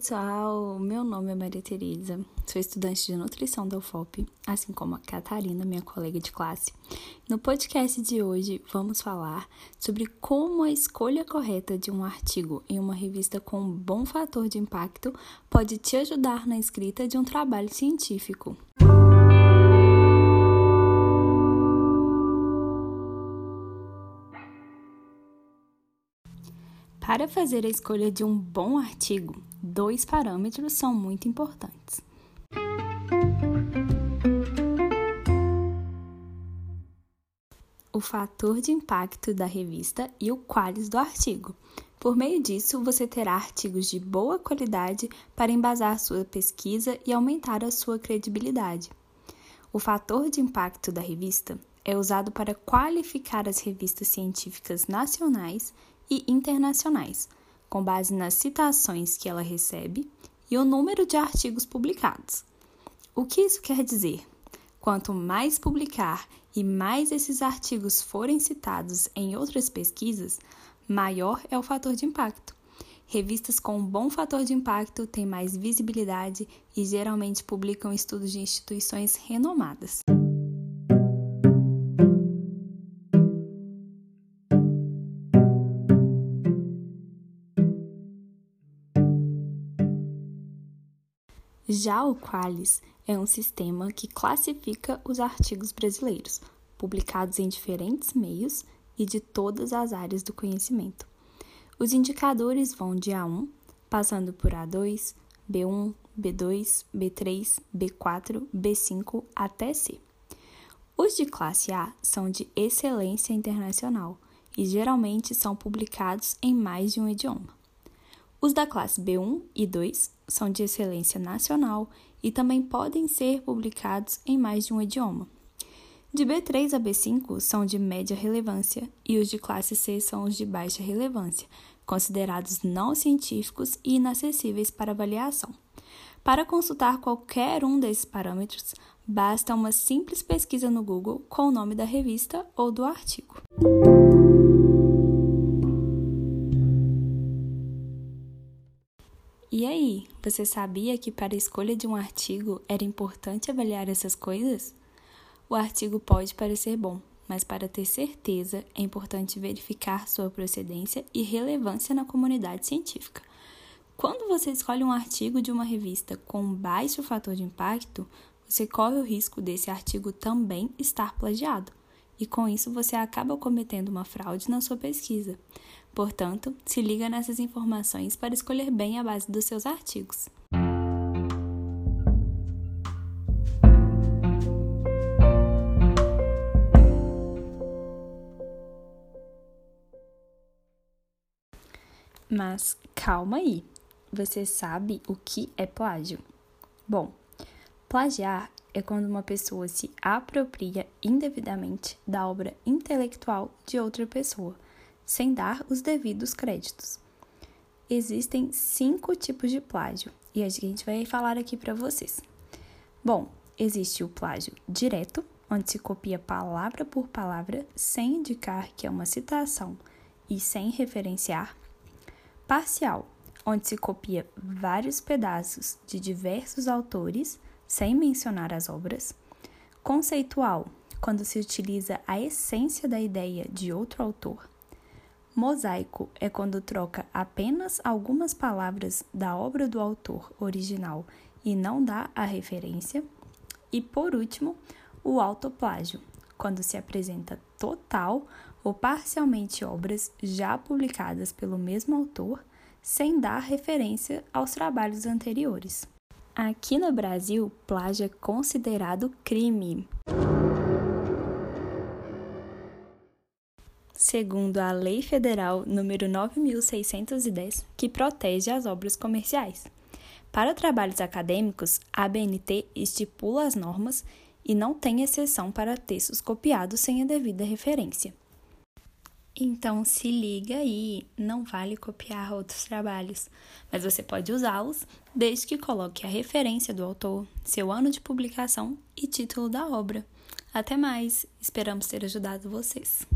pessoal, meu nome é Maria Tereza, sou estudante de nutrição da UFOP, assim como a Catarina, minha colega de classe. No podcast de hoje vamos falar sobre como a escolha correta de um artigo em uma revista com um bom fator de impacto pode te ajudar na escrita de um trabalho científico. Para fazer a escolha de um bom artigo, dois parâmetros são muito importantes. O fator de impacto da revista e o qualis do artigo. Por meio disso, você terá artigos de boa qualidade para embasar sua pesquisa e aumentar a sua credibilidade. O fator de impacto da revista é usado para qualificar as revistas científicas nacionais e internacionais, com base nas citações que ela recebe e o número de artigos publicados. O que isso quer dizer? Quanto mais publicar e mais esses artigos forem citados em outras pesquisas, maior é o fator de impacto. Revistas com um bom fator de impacto têm mais visibilidade e geralmente publicam estudos de instituições renomadas. Já o Qualis é um sistema que classifica os artigos brasileiros, publicados em diferentes meios e de todas as áreas do conhecimento. Os indicadores vão de A1, passando por A2, B1, B2, B3, B4, B5 até C. Os de classe A são de excelência internacional e geralmente são publicados em mais de um idioma. Os da classe B1 e 2 são de excelência nacional e também podem ser publicados em mais de um idioma. De B3 a B5 são de média relevância e os de classe C são os de baixa relevância, considerados não científicos e inacessíveis para avaliação. Para consultar qualquer um desses parâmetros, basta uma simples pesquisa no Google com o nome da revista ou do artigo. E aí, você sabia que para a escolha de um artigo era importante avaliar essas coisas? O artigo pode parecer bom, mas para ter certeza é importante verificar sua procedência e relevância na comunidade científica. Quando você escolhe um artigo de uma revista com baixo fator de impacto, você corre o risco desse artigo também estar plagiado, e com isso você acaba cometendo uma fraude na sua pesquisa. Portanto, se liga nessas informações para escolher bem a base dos seus artigos. Mas calma aí, você sabe o que é plágio? Bom, plagiar é quando uma pessoa se apropria indevidamente da obra intelectual de outra pessoa sem dar os devidos créditos. Existem cinco tipos de plágio e a gente vai falar aqui para vocês. Bom, existe o plágio direto, onde se copia palavra por palavra sem indicar que é uma citação e sem referenciar. Parcial, onde se copia vários pedaços de diversos autores sem mencionar as obras. Conceitual, quando se utiliza a essência da ideia de outro autor. Mosaico é quando troca apenas algumas palavras da obra do autor original e não dá a referência. E por último, o autoplágio, quando se apresenta total ou parcialmente obras já publicadas pelo mesmo autor, sem dar referência aos trabalhos anteriores. Aqui no Brasil, plágio é considerado crime. Segundo a Lei Federal número 9610, que protege as obras comerciais. Para trabalhos acadêmicos, a ABNT estipula as normas e não tem exceção para textos copiados sem a devida referência. Então se liga aí, não vale copiar outros trabalhos, mas você pode usá-los desde que coloque a referência do autor, seu ano de publicação e título da obra. Até mais, esperamos ter ajudado vocês.